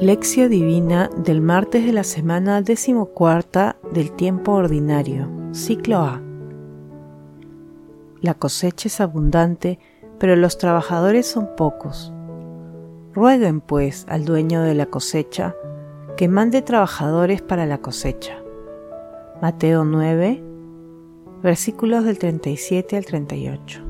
Lección Divina del martes de la semana decimocuarta del tiempo ordinario, ciclo A. La cosecha es abundante, pero los trabajadores son pocos. Rueguen, pues, al dueño de la cosecha que mande trabajadores para la cosecha. Mateo 9, versículos del 37 al 38.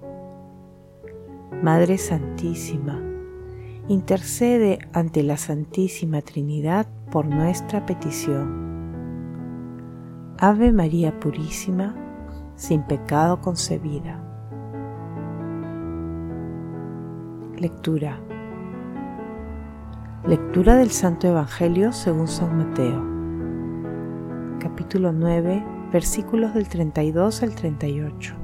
Madre Santísima, intercede ante la Santísima Trinidad por nuestra petición. Ave María Purísima, sin pecado concebida. Lectura. Lectura del Santo Evangelio según San Mateo. Capítulo 9, versículos del 32 al 38.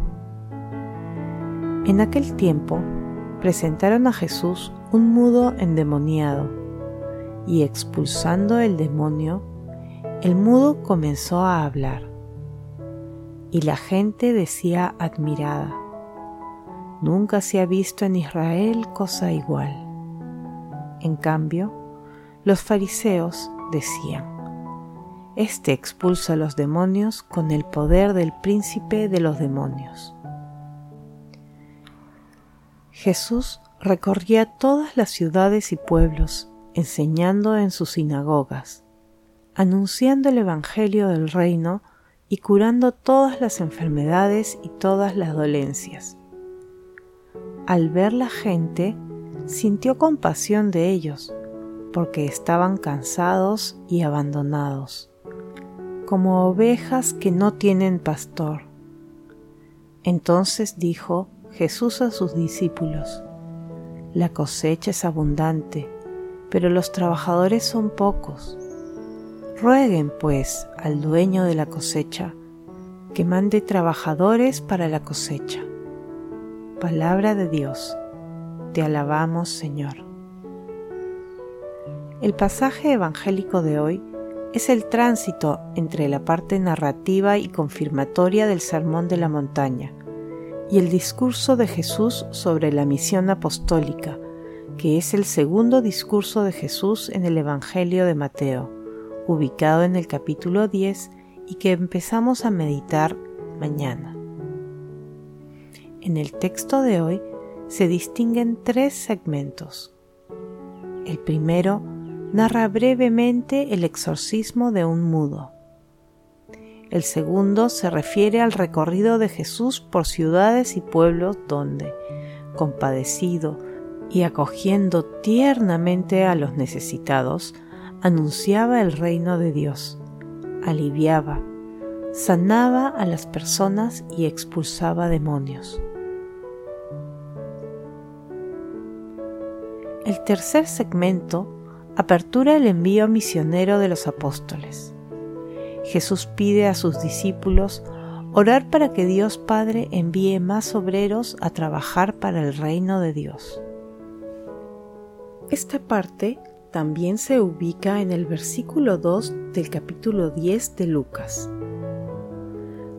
En aquel tiempo, presentaron a Jesús un mudo endemoniado, y expulsando el demonio, el mudo comenzó a hablar. Y la gente decía admirada, Nunca se ha visto en Israel cosa igual. En cambio, los fariseos decían, Este expulsa a los demonios con el poder del príncipe de los demonios. Jesús recorría todas las ciudades y pueblos, enseñando en sus sinagogas, anunciando el Evangelio del reino y curando todas las enfermedades y todas las dolencias. Al ver la gente, sintió compasión de ellos, porque estaban cansados y abandonados, como ovejas que no tienen pastor. Entonces dijo, Jesús a sus discípulos, La cosecha es abundante, pero los trabajadores son pocos. Rueguen, pues, al dueño de la cosecha que mande trabajadores para la cosecha. Palabra de Dios. Te alabamos, Señor. El pasaje evangélico de hoy es el tránsito entre la parte narrativa y confirmatoria del Sermón de la Montaña, y el discurso de Jesús sobre la misión apostólica, que es el segundo discurso de Jesús en el Evangelio de Mateo, ubicado en el capítulo 10 y que empezamos a meditar mañana. En el texto de hoy se distinguen tres segmentos. El primero narra brevemente el exorcismo de un mudo. El segundo se refiere al recorrido de Jesús por ciudades y pueblos donde, compadecido y acogiendo tiernamente a los necesitados, anunciaba el reino de Dios, aliviaba, sanaba a las personas y expulsaba demonios. El tercer segmento apertura el envío misionero de los apóstoles. Jesús pide a sus discípulos orar para que Dios Padre envíe más obreros a trabajar para el reino de Dios. Esta parte también se ubica en el versículo 2 del capítulo 10 de Lucas.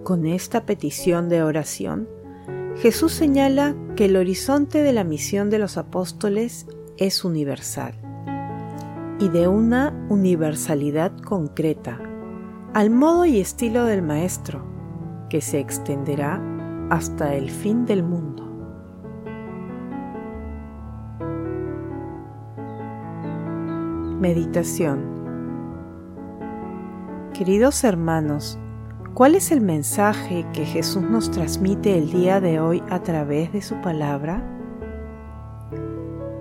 Con esta petición de oración, Jesús señala que el horizonte de la misión de los apóstoles es universal y de una universalidad concreta al modo y estilo del Maestro, que se extenderá hasta el fin del mundo. Meditación Queridos hermanos, ¿cuál es el mensaje que Jesús nos transmite el día de hoy a través de su palabra?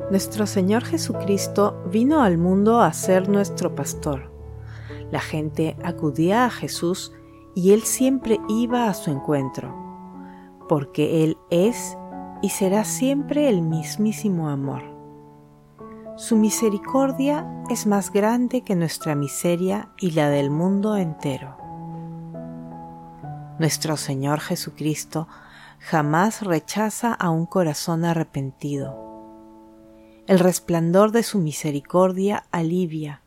Nuestro Señor Jesucristo vino al mundo a ser nuestro pastor la gente acudía a Jesús y Él siempre iba a su encuentro, porque Él es y será siempre el mismísimo amor. Su misericordia es más grande que nuestra miseria y la del mundo entero. Nuestro Señor Jesucristo jamás rechaza a un corazón arrepentido. El resplandor de su misericordia alivia,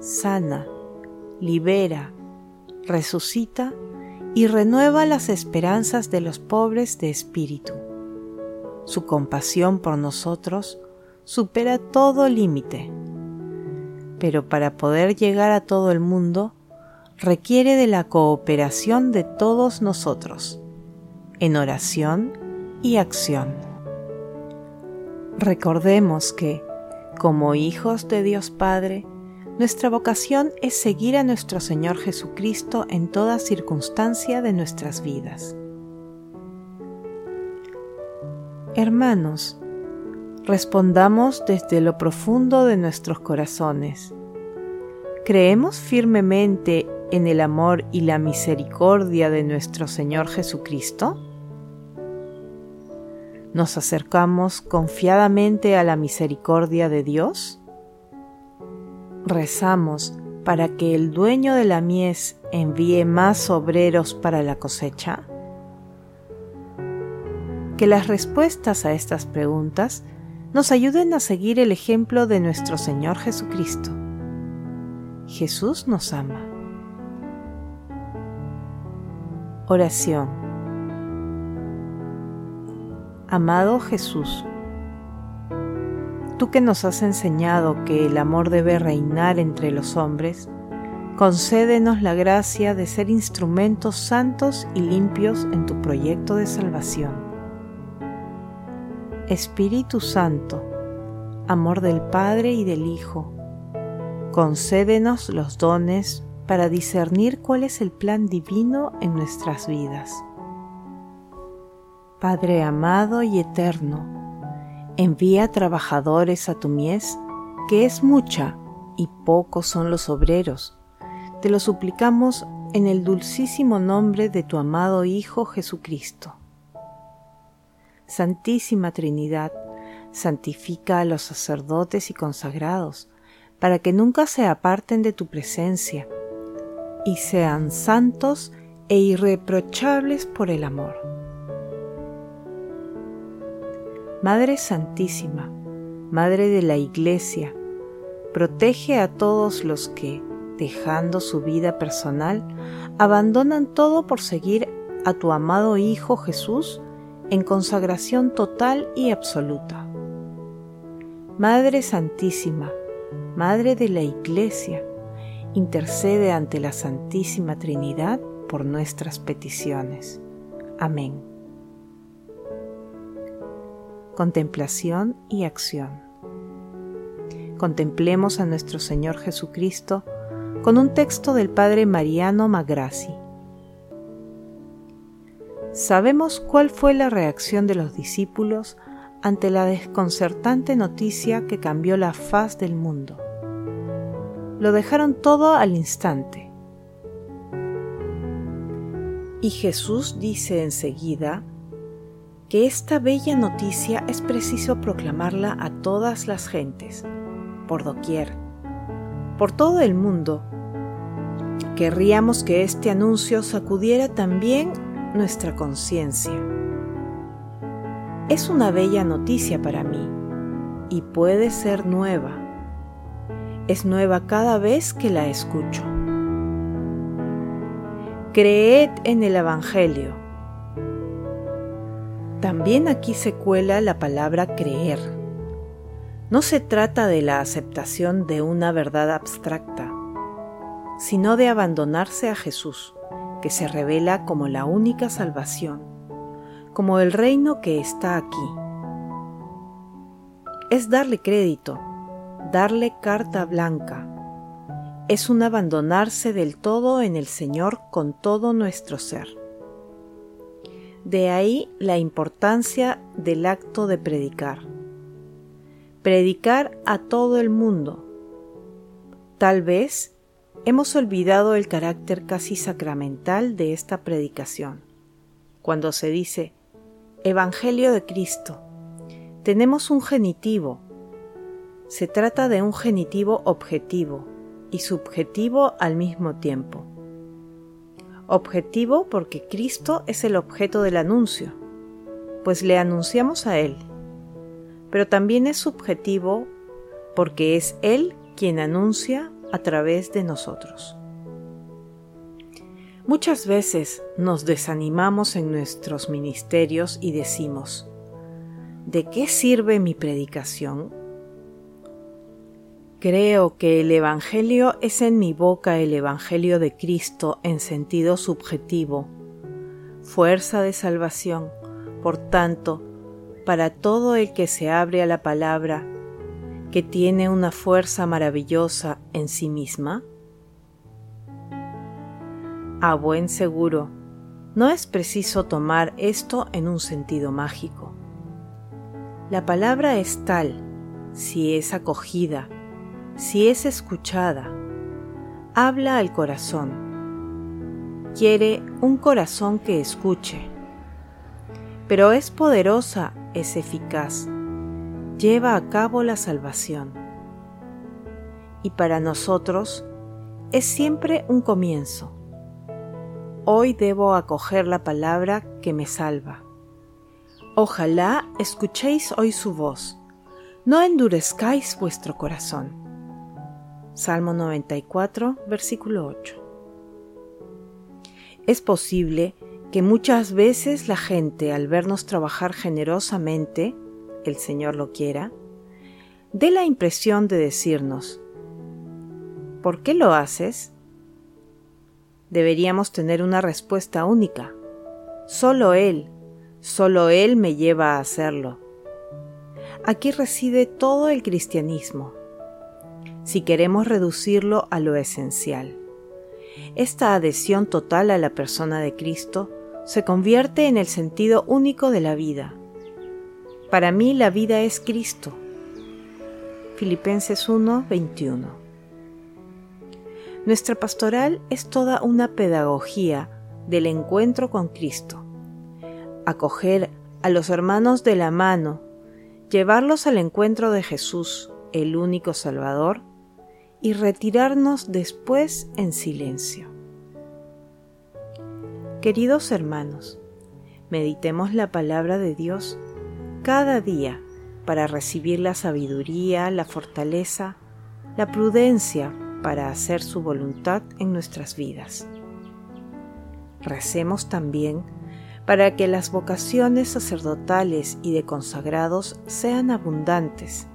sana, libera, resucita y renueva las esperanzas de los pobres de espíritu. Su compasión por nosotros supera todo límite. Pero para poder llegar a todo el mundo, requiere de la cooperación de todos nosotros, en oración y acción. Recordemos que, como hijos de Dios Padre, nuestra vocación es seguir a nuestro Señor Jesucristo en toda circunstancia de nuestras vidas. Hermanos, respondamos desde lo profundo de nuestros corazones. ¿Creemos firmemente en el amor y la misericordia de nuestro Señor Jesucristo? ¿Nos acercamos confiadamente a la misericordia de Dios? Rezamos para que el dueño de la mies envíe más obreros para la cosecha? Que las respuestas a estas preguntas nos ayuden a seguir el ejemplo de nuestro Señor Jesucristo. Jesús nos ama. Oración. Amado Jesús, tú que nos has enseñado que el amor debe reinar entre los hombres, concédenos la gracia de ser instrumentos santos y limpios en tu proyecto de salvación. Espíritu Santo, amor del Padre y del Hijo, concédenos los dones para discernir cuál es el plan divino en nuestras vidas. Padre amado y eterno, Envía trabajadores a tu mies, que es mucha y pocos son los obreros. Te lo suplicamos en el dulcísimo nombre de tu amado Hijo Jesucristo. Santísima Trinidad, santifica a los sacerdotes y consagrados, para que nunca se aparten de tu presencia, y sean santos e irreprochables por el amor Madre Santísima, Madre de la Iglesia, protege a todos los que, dejando su vida personal, abandonan todo por seguir a tu amado Hijo Jesús en consagración total y absoluta. Madre Santísima, Madre de la Iglesia, intercede ante la Santísima Trinidad por nuestras peticiones. Amén contemplación y acción. Contemplemos a nuestro Señor Jesucristo con un texto del Padre Mariano Magrassi. Sabemos cuál fue la reacción de los discípulos ante la desconcertante noticia que cambió la faz del mundo. Lo dejaron todo al instante. Y Jesús dice enseguida que esta bella noticia es preciso proclamarla a todas las gentes, por doquier, por todo el mundo. Querríamos que este anuncio sacudiera también nuestra conciencia. Es una bella noticia para mí y puede ser nueva. Es nueva cada vez que la escucho. Creed en el Evangelio también aquí se cuela la palabra creer. No se trata de la aceptación de una verdad abstracta, sino de abandonarse a Jesús, que se revela como la única salvación, como el reino que está aquí. Es darle crédito, darle carta blanca. Es un abandonarse del todo en el Señor con todo nuestro ser. De ahí la importancia del acto de predicar. Predicar a todo el mundo. Tal vez hemos olvidado el carácter casi sacramental de esta predicación, cuando se dice, Evangelio de Cristo. Tenemos un genitivo. Se trata de un genitivo objetivo y subjetivo al mismo tiempo. Objetivo porque Cristo es el objeto del anuncio, pues le anunciamos a Él. Pero también es subjetivo porque es Él quien anuncia a través de nosotros. Muchas veces nos desanimamos en nuestros ministerios y decimos, ¿de qué sirve mi predicación? Creo que el Evangelio es en mi boca el Evangelio de Cristo en sentido subjetivo, fuerza de salvación, por tanto, para todo el que se abre a la palabra, que tiene una fuerza maravillosa en sí misma? A buen seguro, no es preciso tomar esto en un sentido mágico. La palabra es tal, si es acogida, si es escuchada, habla al corazón. Quiere un corazón que escuche. Pero es poderosa, es eficaz, lleva a cabo la salvación. Y para nosotros es siempre un comienzo. Hoy debo acoger la palabra que me salva. Ojalá escuchéis hoy su voz, no endurezcáis vuestro corazón. Salmo 94, versículo 8. Es posible que muchas veces la gente al vernos trabajar generosamente, el Señor lo quiera, dé la impresión de decirnos, ¿por qué lo haces? Deberíamos tener una respuesta única. Solo Él, solo Él me lleva a hacerlo. Aquí reside todo el cristianismo si queremos reducirlo a lo esencial. Esta adhesión total a la persona de Cristo se convierte en el sentido único de la vida. Para mí la vida es Cristo. Filipenses 1, 21. Nuestra pastoral es toda una pedagogía del encuentro con Cristo. Acoger a los hermanos de la mano, llevarlos al encuentro de Jesús, el único Salvador, y retirarnos después en silencio. Queridos hermanos, meditemos la palabra de Dios cada día para recibir la sabiduría, la fortaleza, la prudencia para hacer su voluntad en nuestras vidas. Recemos también para que las vocaciones sacerdotales y de consagrados sean abundantes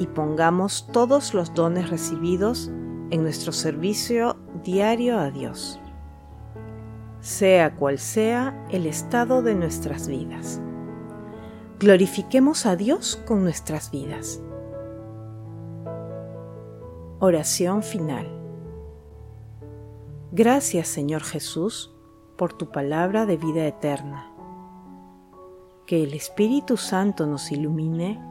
y pongamos todos los dones recibidos en nuestro servicio diario a Dios, sea cual sea el estado de nuestras vidas. Glorifiquemos a Dios con nuestras vidas. Oración final. Gracias Señor Jesús por tu palabra de vida eterna. Que el Espíritu Santo nos ilumine